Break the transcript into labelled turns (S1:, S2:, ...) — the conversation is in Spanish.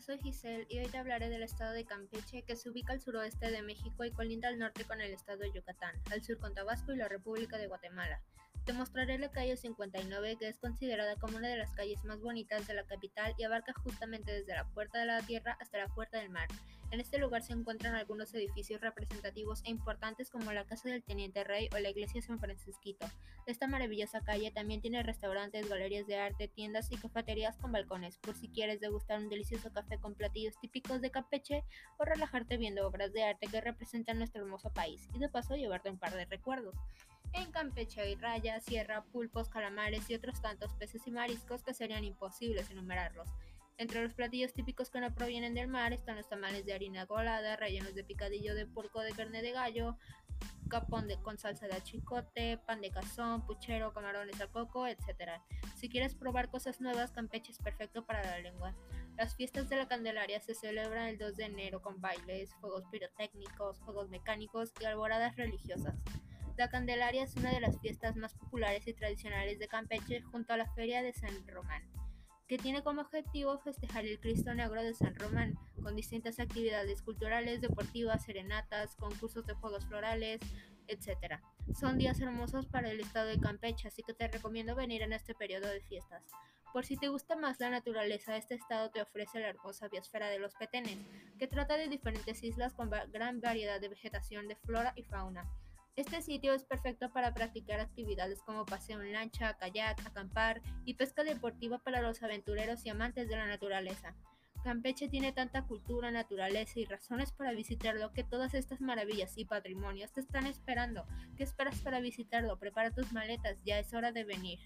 S1: soy Giselle y hoy te hablaré del estado de Campeche que se ubica al suroeste de México y colinda al norte con el estado de Yucatán, al sur con Tabasco y la República de Guatemala. Te mostraré la calle 59 que es considerada como una de las calles más bonitas de la capital y abarca justamente desde la Puerta de la Tierra hasta la Puerta del Mar. En este lugar se encuentran algunos edificios representativos e importantes como la Casa del Teniente Rey o la Iglesia San Francisquito. Esta maravillosa calle también tiene restaurantes, galerías de arte, tiendas y cafeterías con balcones, por si quieres degustar un delicioso café con platillos típicos de Campeche o relajarte viendo obras de arte que representan nuestro hermoso país y de paso llevarte un par de recuerdos. En Campeche hay raya, sierra, pulpos, calamares y otros tantos peces y mariscos que serían imposibles enumerarlos. Entre los platillos típicos que no provienen del mar están los tamales de harina colada, rellenos de picadillo de porco de carne de gallo, capón con salsa de achicote, pan de cazón, puchero, camarones a coco, etc. Si quieres probar cosas nuevas, Campeche es perfecto para la lengua. Las fiestas de la Candelaria se celebran el 2 de enero con bailes, fuegos pirotécnicos, juegos mecánicos y alboradas religiosas. La Candelaria es una de las fiestas más populares y tradicionales de Campeche junto a la Feria de San Román, que tiene como objetivo festejar el Cristo Negro de San Román, con distintas actividades culturales, deportivas, serenatas, concursos de juegos florales, etc. Son días hermosos para el estado de Campeche, así que te recomiendo venir en este periodo de fiestas. Por si te gusta más la naturaleza, este estado te ofrece la hermosa biosfera de los Petenes, que trata de diferentes islas con gran variedad de vegetación de flora y fauna. Este sitio es perfecto para practicar actividades como paseo en lancha, kayak, acampar y pesca deportiva para los aventureros y amantes de la naturaleza. Campeche tiene tanta cultura, naturaleza y razones para visitarlo que todas estas maravillas y patrimonios te están esperando. ¿Qué esperas para visitarlo? Prepara tus maletas, ya es hora de venir.